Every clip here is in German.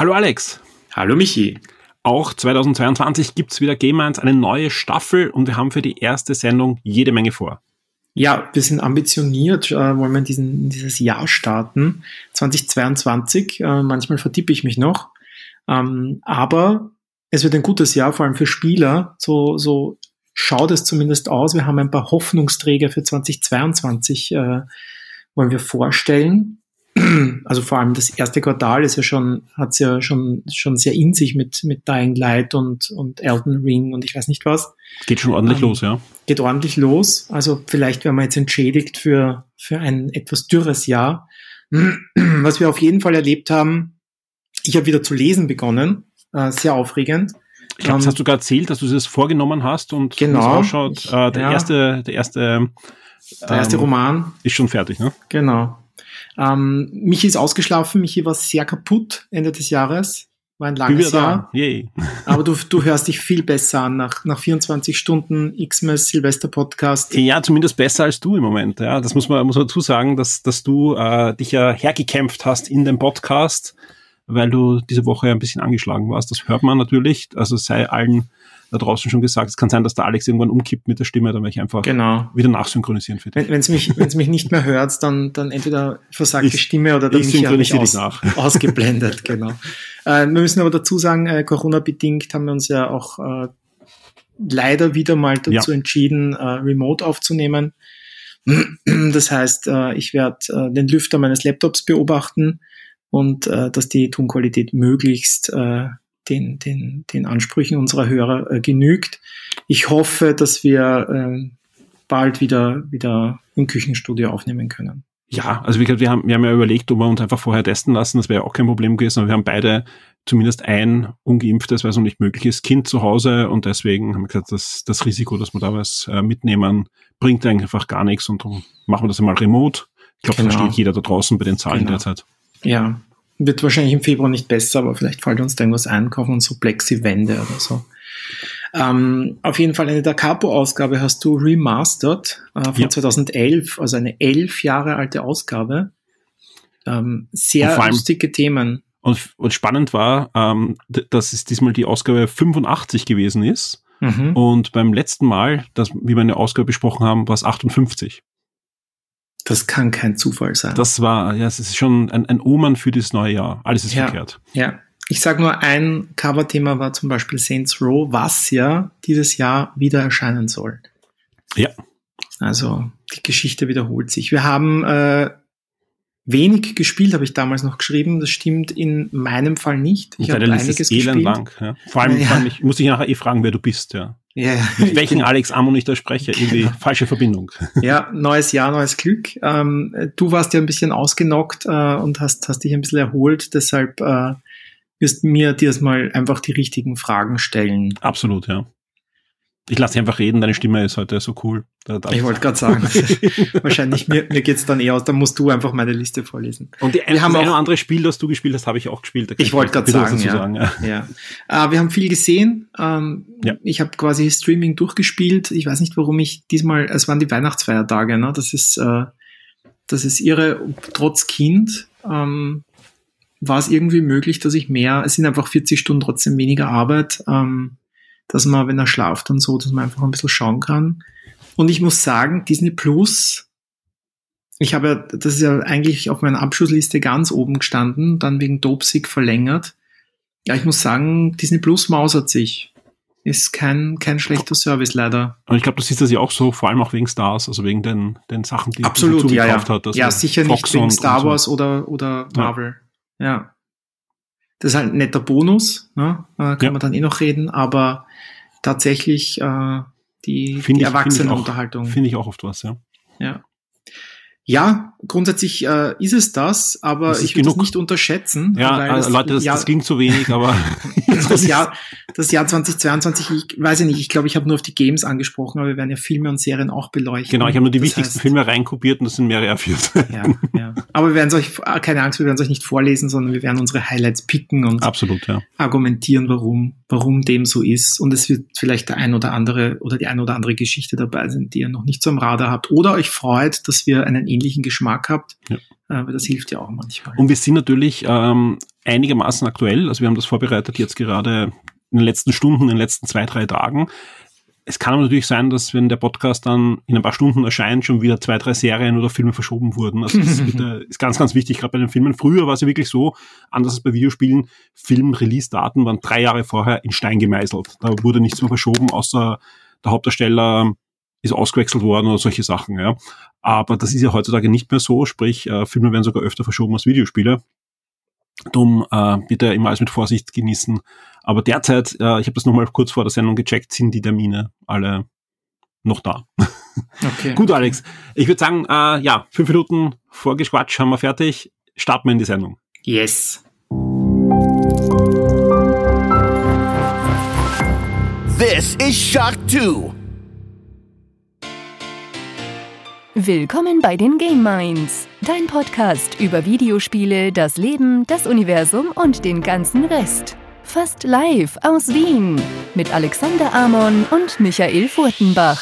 Hallo Alex. Hallo Michi. Auch 2022 gibt's wieder Game 1 eine neue Staffel und wir haben für die erste Sendung jede Menge vor. Ja, wir sind ambitioniert, äh, wollen wir in, diesen, dieses Jahr starten, 2022. Äh, manchmal vertippe ich mich noch. Ähm, aber es wird ein gutes Jahr, vor allem für Spieler. So, so schaut es zumindest aus. Wir haben ein paar Hoffnungsträger für 2022, äh, wollen wir vorstellen. Also vor allem das erste Quartal ist ja schon, hat's ja schon, schon sehr in sich mit, mit Dying Light und, und Elden Ring und ich weiß nicht was. Geht schon ordentlich ähm, los, ja. Geht ordentlich los. Also vielleicht werden wir jetzt entschädigt für, für ein etwas dürres Jahr. Was wir auf jeden Fall erlebt haben, ich habe wieder zu lesen begonnen. Äh, sehr aufregend. Ich glaube, das hast du gerade erzählt, dass du das vorgenommen hast und genau, es ausschaut. Äh, der ja. erste, der erste, der erste ähm, Roman ist schon fertig, ne? Genau. Ähm, Michi ist ausgeschlafen, Michi war sehr kaputt Ende des Jahres. War ein langes Jahr. Aber du, du hörst dich viel besser an nach, nach 24 Stunden Xmas Silvester Podcast. Ja, zumindest besser als du im Moment. Ja, das muss man, muss man dazu sagen, dass, dass du äh, dich ja hergekämpft hast in dem Podcast, weil du diese Woche ein bisschen angeschlagen warst. Das hört man natürlich. Also sei allen da draußen schon gesagt, es kann sein, dass der Alex irgendwann umkippt mit der Stimme, dann werde ich einfach genau. wieder nachsynchronisieren für dich. Wenn es mich, wenn's mich nicht mehr hört, dann, dann entweder versagt ich, die Stimme oder dann ich synchronisiere dich aus, nach. ausgeblendet, genau. Äh, wir müssen aber dazu sagen, äh, Corona-bedingt haben wir uns ja auch äh, leider wieder mal dazu ja. entschieden, äh, remote aufzunehmen. Das heißt, äh, ich werde äh, den Lüfter meines Laptops beobachten und dass die Tonqualität möglichst den, den, den Ansprüchen unserer Hörer äh, genügt. Ich hoffe, dass wir äh, bald wieder, wieder im Küchenstudio aufnehmen können. Ja, also wie gesagt, wir haben, wir haben ja überlegt, ob wir uns einfach vorher testen lassen, das wäre auch kein Problem gewesen, aber wir haben beide zumindest ein ungeimpftes, weil es noch nicht möglich ist, Kind zu Hause und deswegen haben wir gesagt, das, das Risiko, dass wir da was äh, mitnehmen, bringt einfach gar nichts und darum machen wir das einmal remote. Ich glaube, genau. versteht jeder da draußen bei den Zahlen genau. derzeit. Ja, wird wahrscheinlich im Februar nicht besser, aber vielleicht fällt uns da irgendwas ein, kaufen uns so Plexi-Wände oder so. Ähm, auf jeden Fall eine Da Capo-Ausgabe hast du remastered äh, von ja. 2011, also eine elf Jahre alte Ausgabe. Ähm, sehr lustige Themen. Und, und spannend war, ähm, dass es diesmal die Ausgabe 85 gewesen ist. Mhm. Und beim letzten Mal, dass, wie wir eine Ausgabe besprochen haben, war es 58. Das kann kein Zufall sein. Das war, ja, es ist schon ein, ein Omen für das neue Jahr. Alles ist ja, verkehrt. Ja. Ich sage nur, ein Coverthema war zum Beispiel Saints Row, was ja dieses Jahr wieder erscheinen soll. Ja. Also die Geschichte wiederholt sich. Wir haben äh, wenig gespielt, habe ich damals noch geschrieben. Das stimmt in meinem Fall nicht. Ich habe einiges gespielt. Lang, ja. Vor allem, ja. vor allem ich muss dich nachher eh fragen, wer du bist, ja. Ja, ja. Mit welchen Alex Amon ich da spreche, irgendwie genau. falsche Verbindung. Ja, neues Jahr, neues Glück. Ähm, du warst ja ein bisschen ausgenockt äh, und hast, hast dich ein bisschen erholt, deshalb äh, wirst mir dir mal einfach die richtigen Fragen stellen. Absolut, ja. Ich lasse dich einfach reden, deine Stimme ist heute so cool. ich wollte gerade sagen, wahrscheinlich mir, mir geht es dann eher aus, dann musst du einfach meine Liste vorlesen. Und die, wir haben auch ein anderes Spiel, das du gespielt hast, habe ich auch gespielt. Ich wollte gerade sagen, ja. sagen, ja. ja. Äh, wir haben viel gesehen. Ähm, ja. Ich habe quasi Streaming durchgespielt. Ich weiß nicht, warum ich diesmal, es waren die Weihnachtsfeiertage, ne? das ist, äh, das ist irre, trotz Kind. Ähm, war es irgendwie möglich, dass ich mehr, es sind einfach 40 Stunden trotzdem weniger Arbeit, ähm, dass man, wenn er schlaft und so, dass man einfach ein bisschen schauen kann. Und ich muss sagen, Disney Plus, ich habe ja, das ist ja eigentlich auf meiner Abschlussliste ganz oben gestanden, dann wegen Dopesick verlängert. Ja, ich muss sagen, Disney Plus mausert sich. Ist kein, kein schlechter Service leider. Und ich glaube, du siehst das ja auch so, vor allem auch wegen Stars, also wegen den, den Sachen, die Absolut, du ja, ja. hat. Also ja, sicher Fox nicht wegen Star Wars so. oder, oder Marvel. Ja. ja. Das ist halt ein netter Bonus, ne? Äh, kann ja. man dann eh noch reden, aber tatsächlich äh, die, find die Erwachsenenunterhaltung. Finde ich auch oft was, ja. Ja. Ja, grundsätzlich äh, ist es das, aber das ich würde es nicht unterschätzen. Ja, das, Leute, das, Jahr, das ging zu wenig, aber das Jahr, das Jahr 2022, ich weiß ja nicht, ich glaube, ich habe nur auf die Games angesprochen, aber wir werden ja Filme und Serien auch beleuchten. Genau, ich habe nur die das wichtigsten heißt, Filme reinkopiert und das sind mehrere A4. Ja, ja. Aber wir werden euch, ah, keine Angst, wir werden es euch nicht vorlesen, sondern wir werden unsere Highlights picken und Absolut, ja. argumentieren, warum, warum dem so ist. Und es wird vielleicht der ein oder andere oder die ein oder andere Geschichte dabei sein, die ihr noch nicht so am Radar habt oder euch freut, dass wir einen ähnlichen Geschmack habt. Ja. Äh, aber das hilft ja auch manchmal. Und wir sind natürlich ähm, einigermaßen aktuell. Also wir haben das vorbereitet jetzt gerade in den letzten Stunden, in den letzten zwei, drei Tagen. Es kann aber natürlich sein, dass wenn der Podcast dann in ein paar Stunden erscheint, schon wieder zwei, drei Serien oder Filme verschoben wurden. Also das ist ganz, ganz wichtig, gerade bei den Filmen. Früher war es ja wirklich so, anders als bei Videospielen, Film-Release-Daten waren drei Jahre vorher in Stein gemeißelt. Da wurde nichts mehr verschoben, außer der Hauptdarsteller ist ausgewechselt worden oder solche Sachen. Ja. Aber das ist ja heutzutage nicht mehr so, sprich, äh, Filme werden sogar öfter verschoben als Videospiele. Drum äh, bitte immer alles mit Vorsicht genießen. Aber derzeit, äh, ich habe das nochmal kurz vor der Sendung gecheckt, sind die Termine alle noch da. Okay. Gut, Alex. Ich würde sagen, äh, ja, fünf Minuten Vorgeschwatsch haben wir fertig. Starten wir in die Sendung. Yes. This is Shock 2. Willkommen bei den Game Minds, dein Podcast über Videospiele, das Leben, das Universum und den ganzen Rest. Fast live aus Wien mit Alexander Amon und Michael Furtenbach.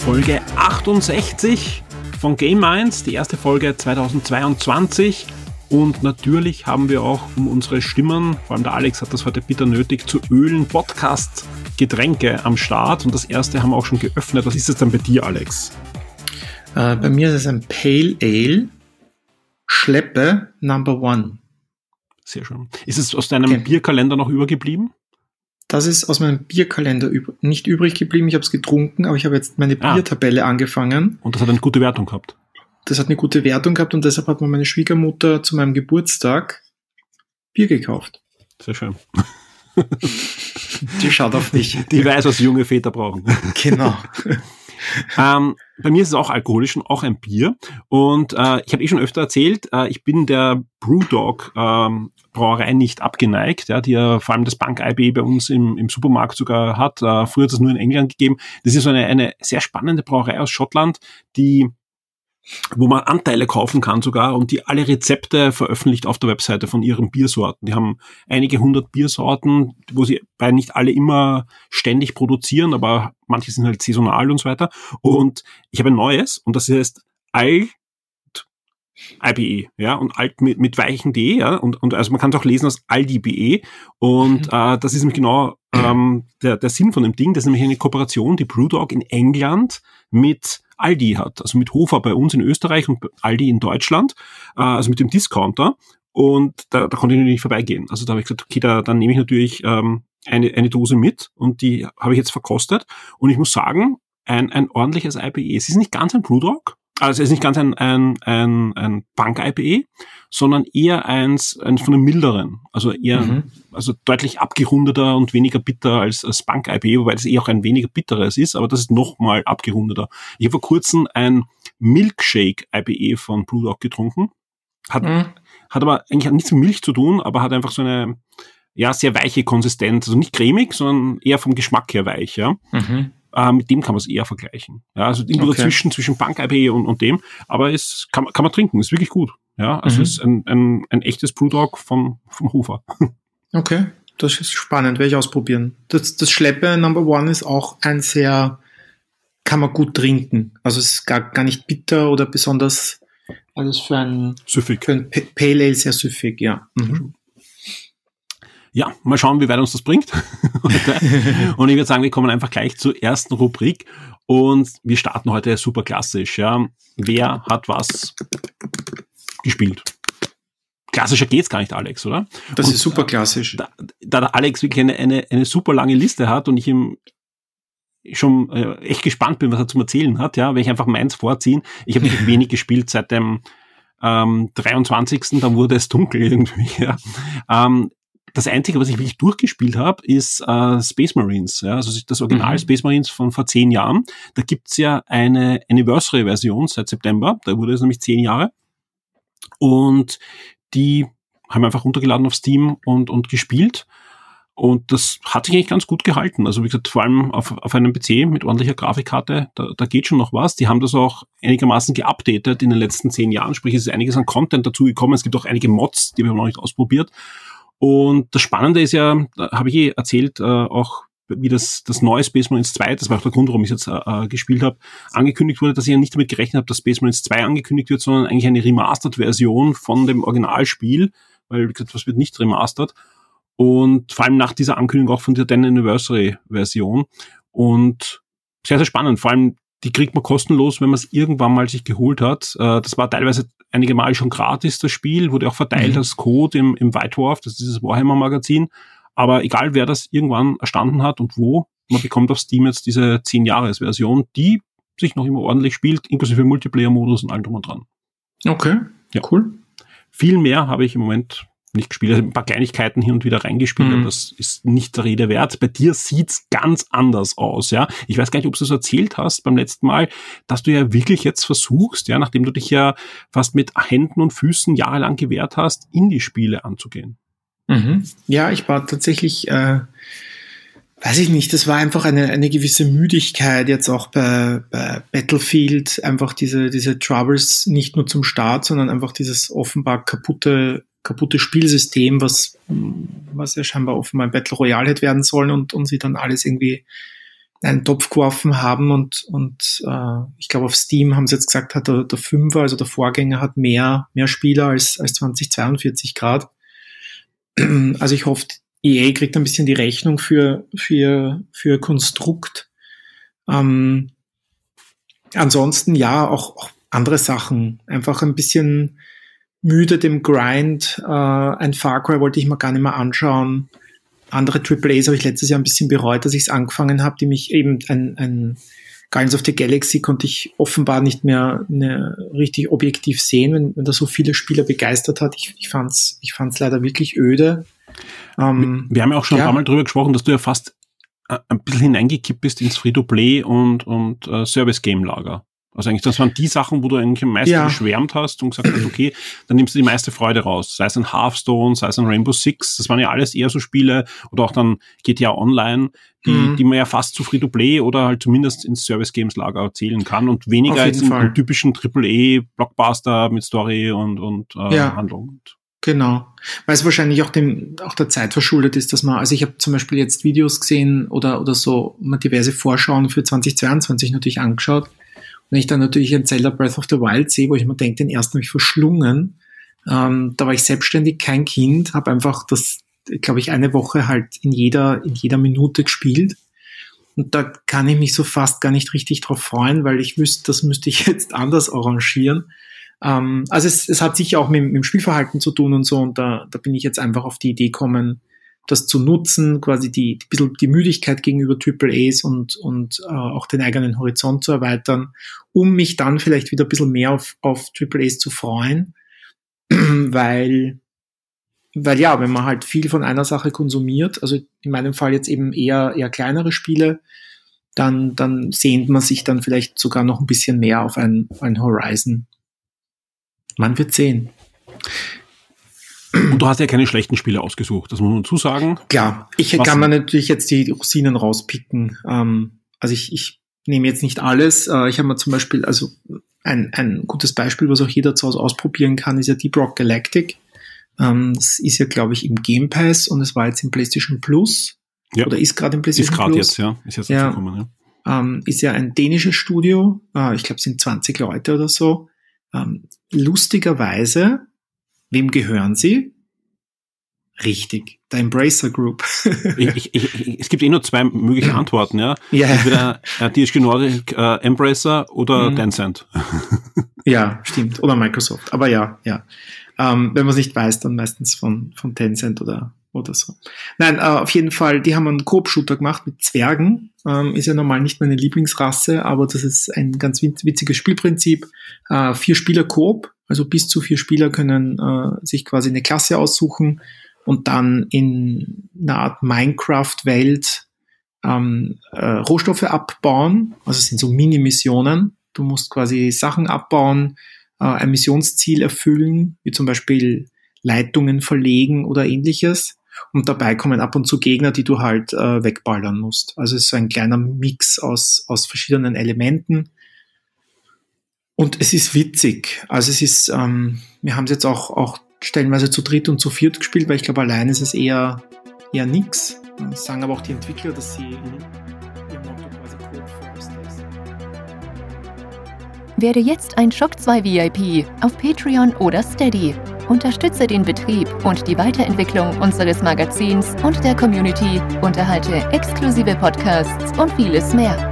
Folge 68 von Game Minds, die erste Folge 2022. Und natürlich haben wir auch um unsere Stimmen, vor allem der Alex hat das heute bitter nötig, zu ölen Podcast Getränke am Start. Und das erste haben wir auch schon geöffnet. Was ist es denn bei dir, Alex? Äh, bei mir ist es ein Pale Ale Schleppe Number One. Sehr schön. Ist es aus deinem okay. Bierkalender noch übergeblieben? Das ist aus meinem Bierkalender üb nicht übrig geblieben. Ich habe es getrunken, aber ich habe jetzt meine ah. Biertabelle angefangen. Und das hat eine gute Wertung gehabt das hat eine gute Wertung gehabt und deshalb hat mir meine Schwiegermutter zu meinem Geburtstag Bier gekauft. Sehr schön. Die schaut auf dich. Die weiß, was junge Väter brauchen. Genau. ähm, bei mir ist es auch alkoholisch und auch ein Bier. Und äh, ich habe eh schon öfter erzählt, äh, ich bin der Brewdog ähm, Brauerei nicht abgeneigt, ja, die ja vor allem das Bank IB bei uns im, im Supermarkt sogar hat. Äh, früher hat es nur in England gegeben. Das ist so eine, eine sehr spannende Brauerei aus Schottland, die wo man Anteile kaufen kann sogar und die alle Rezepte veröffentlicht auf der Webseite von ihren Biersorten. Die haben einige hundert Biersorten, wo sie bei nicht alle immer ständig produzieren, aber manche sind halt saisonal und so weiter. Und ich habe ein neues und das heißt Alt IBE, ja, und alt mit, mit weichen D, ja, und, und also man kann es auch lesen als Aldi.be und mhm. äh, das ist nämlich genau ähm, der, der Sinn von dem Ding, das ist nämlich eine Kooperation, die Brewdog in England mit Aldi hat, also mit Hofer bei uns in Österreich und Aldi in Deutschland, äh, also mit dem Discounter. Und da, da konnte ich nicht vorbeigehen. Also da habe ich gesagt, okay, da, dann nehme ich natürlich ähm, eine, eine Dose mit und die habe ich jetzt verkostet. Und ich muss sagen, ein, ein ordentliches IPA. Es ist nicht ganz ein Brewdog, also es ist nicht ganz ein, ein, ein, ein Bank-IPA, sondern eher eins, eins von den milderen. Also eher, mhm. also deutlich abgerundeter und weniger bitter als, als Bank-IPA, wobei das eh auch ein weniger bitteres ist, aber das ist nochmal abgerundeter. Ich habe vor kurzem ein Milkshake-IPA von Brewdog getrunken. Hat, mhm. hat aber eigentlich nichts mit Milch zu tun, aber hat einfach so eine, ja, sehr weiche Konsistenz. Also nicht cremig, sondern eher vom Geschmack her weich, ja. Mhm. Äh, mit dem kann man es eher vergleichen. Ja, also irgendwo okay. dazwischen, zwischen Bank IPA und, und dem. Aber es kann, kann man trinken, ist wirklich gut. Ja, also mhm. es ist ein, ein, ein echtes Brewdog vom, vom Hofer. Okay, das ist spannend, werde ich ausprobieren. Das, das Schleppe Number One ist auch ein sehr, kann man gut trinken. Also es ist gar, gar nicht bitter oder besonders alles für ein, süffig. Für ein Pale Ale sehr süffig, ja. Mhm ja, mal schauen, wie weit uns das bringt. und ich würde sagen, wir kommen einfach gleich zur ersten Rubrik und wir starten heute super klassisch. Ja. Wer hat was gespielt? Klassischer geht's gar nicht, Alex, oder? Das und ist super klassisch. Da, da der Alex wirklich eine, eine, eine super lange Liste hat und ich ihm schon äh, echt gespannt bin, was er zum Erzählen hat, ja, werde ich einfach meins vorziehen. Ich habe wirklich wenig gespielt seit dem ähm, 23. Dann wurde es dunkel irgendwie. Ja. Ähm, das Einzige, was ich wirklich durchgespielt habe, ist äh, Space Marines. Ja? Also das Original mhm. Space Marines von vor zehn Jahren. Da gibt's ja eine Anniversary-Version seit September. Da wurde es nämlich zehn Jahre. Und die haben einfach runtergeladen auf Steam und, und gespielt. Und das hat sich eigentlich ganz gut gehalten. Also wie gesagt, vor allem auf, auf einem PC mit ordentlicher Grafikkarte, da, da geht schon noch was. Die haben das auch einigermaßen geupdatet in den letzten zehn Jahren. Sprich, es ist einiges an Content dazu gekommen. Es gibt auch einige Mods, die wir noch nicht ausprobiert. Und das Spannende ist ja, da habe ich eh erzählt, äh, auch wie das, das neue Space Marines 2, das war auch der Grund, warum ich es jetzt äh, äh, gespielt habe, angekündigt wurde, dass ich ja nicht damit gerechnet habe, dass Space Marines 2 angekündigt wird, sondern eigentlich eine Remastered-Version von dem Originalspiel, weil, wie gesagt, was wird nicht remastered. Und vor allem nach dieser Ankündigung auch von der 10 Anniversary-Version. Und sehr, sehr spannend. Vor allem, die kriegt man kostenlos, wenn man es irgendwann mal sich geholt hat. Äh, das war teilweise einige Mal schon gratis, das Spiel, wurde auch verteilt mhm. als Code im, im White Dwarf, das ist dieses Warhammer-Magazin. Aber egal, wer das irgendwann erstanden hat und wo, man bekommt auf Steam jetzt diese 10-Jahres-Version, die sich noch immer ordentlich spielt, inklusive Multiplayer-Modus und allem drum und dran. Okay, ja. cool. Viel mehr habe ich im Moment nicht gespielt. Also ein paar Kleinigkeiten hier und wieder reingespielt, mhm. aber das ist nicht der Rede wert. Bei dir sieht's ganz anders aus, ja. Ich weiß gar nicht, ob du es erzählt hast beim letzten Mal, dass du ja wirklich jetzt versuchst, ja, nachdem du dich ja fast mit Händen und Füßen jahrelang gewehrt hast, in die Spiele anzugehen. Mhm. Ja, ich war tatsächlich, äh, weiß ich nicht, das war einfach eine, eine gewisse Müdigkeit jetzt auch bei, bei Battlefield, einfach diese, diese Troubles nicht nur zum Start, sondern einfach dieses offenbar kaputte, kaputte Spielsystem, was, was ja scheinbar offenbar ein Battle Royale hätte werden sollen und, und sie dann alles irgendwie einen Topf geworfen haben und, und äh, ich glaube auf Steam haben sie jetzt gesagt, hat der, der Fünfer, also der Vorgänger, hat mehr, mehr Spieler als, als 2042 Grad. Also ich hoffe, EA kriegt ein bisschen die Rechnung für, für, für Konstrukt. Ähm, ansonsten ja, auch, auch andere Sachen. Einfach ein bisschen müde dem Grind. Äh, ein Far Cry wollte ich mir gar nicht mehr anschauen. Andere AAAs habe ich letztes Jahr ein bisschen bereut, dass ich es angefangen habe, die mich eben ein, ein Guardians of the Galaxy konnte ich offenbar nicht mehr ne, richtig objektiv sehen, wenn, wenn da so viele Spieler begeistert hat. Ich, ich fand es ich fand's leider wirklich öde. Ähm, wir haben ja auch schon ja. ein paar Mal drüber gesprochen, dass du ja fast äh, ein bisschen hineingekippt bist ins Free-to-Play und, und äh, Service-Game-Lager. Also eigentlich, das waren die Sachen, wo du eigentlich am meisten ja. geschwärmt hast und gesagt hast, okay, dann nimmst du die meiste Freude raus. Sei es ein Hearthstone, sei es ein Rainbow Six, das waren ja alles eher so Spiele oder auch dann GTA Online, die, mhm. die man ja fast zu Free-to-Play oder halt zumindest ins Service-Games-Lager zählen kann und weniger als im typischen AAA-Blockbuster mit Story und, und äh, ja. Handlung. Genau. Weil es wahrscheinlich auch dem, auch der Zeit verschuldet ist, dass man, also ich habe zum Beispiel jetzt Videos gesehen oder, oder so, mal diverse Vorschauen für 2022 natürlich angeschaut wenn ich dann natürlich ein Zelda Breath of the Wild sehe, wo ich mir denke, den ersten habe ich verschlungen, ähm, da war ich selbstständig, kein Kind, habe einfach das, glaube ich, eine Woche halt in jeder, in jeder Minute gespielt. Und da kann ich mich so fast gar nicht richtig drauf freuen, weil ich wüsste, das müsste ich jetzt anders arrangieren. Ähm, also es, es hat sicher auch mit, mit dem Spielverhalten zu tun und so. Und da, da bin ich jetzt einfach auf die Idee gekommen, das zu nutzen, quasi die, die die Müdigkeit gegenüber Triple A's und, und äh, auch den eigenen Horizont zu erweitern, um mich dann vielleicht wieder ein bisschen mehr auf, auf Triple A's zu freuen, weil, weil ja, wenn man halt viel von einer Sache konsumiert, also in meinem Fall jetzt eben eher, eher kleinere Spiele, dann, dann sehnt man sich dann vielleicht sogar noch ein bisschen mehr auf ein, ein Horizon. Man wird sehen. Und du hast ja keine schlechten Spiele ausgesucht, das muss man dazu sagen. Klar, ich Was kann man natürlich jetzt die Rosinen rauspicken. Ähm, also ich, ich nehme jetzt nicht alles. Äh, ich habe mir zum Beispiel, also ein, ein gutes Beispiel, was auch jeder zu Hause ausprobieren kann, ist ja Deep Rock Galactic. Ähm, das ist ja, glaube ich, im Game Pass und es war jetzt im PlayStation Plus. Ja. Oder ist gerade im PlayStation ist Plus. Ist gerade jetzt, ja. Ist jetzt ja. gekommen, ja. Ähm, ist ja ein dänisches Studio. Äh, ich glaube, es sind 20 Leute oder so. Ähm, lustigerweise Wem gehören sie? Richtig, der Embracer Group. ich, ich, ich, es gibt eh nur zwei mögliche Antworten, ja. ja. Entweder äh, THQ Nordic, äh, Embracer oder mhm. Tencent. ja, stimmt. Oder Microsoft. Aber ja, ja. Ähm, wenn man es nicht weiß, dann meistens von, von Tencent oder, oder so. Nein, äh, auf jeden Fall, die haben einen Coop-Shooter gemacht mit Zwergen. Ähm, ist ja normal nicht meine Lieblingsrasse, aber das ist ein ganz witziges Spielprinzip. Äh, vier Spieler Coop, also bis zu vier Spieler können äh, sich quasi eine Klasse aussuchen und dann in einer Art Minecraft-Welt ähm, äh, Rohstoffe abbauen. Also es sind so Mini-Missionen. Du musst quasi Sachen abbauen, äh, ein Missionsziel erfüllen, wie zum Beispiel Leitungen verlegen oder ähnliches. Und dabei kommen ab und zu Gegner, die du halt äh, wegballern musst. Also es ist so ein kleiner Mix aus, aus verschiedenen Elementen. Und es ist witzig. Also es ist, ähm, wir haben es jetzt auch, auch stellenweise zu dritt und zu viert gespielt, weil ich glaube, allein ist es eher, eher nix. Das sagen aber auch die Entwickler, dass sie ihr Motto quasi Code First ist. Werde jetzt ein Shock 2 VIP auf Patreon oder Steady. Unterstütze den Betrieb und die Weiterentwicklung unseres Magazins und der Community, unterhalte exklusive Podcasts und vieles mehr.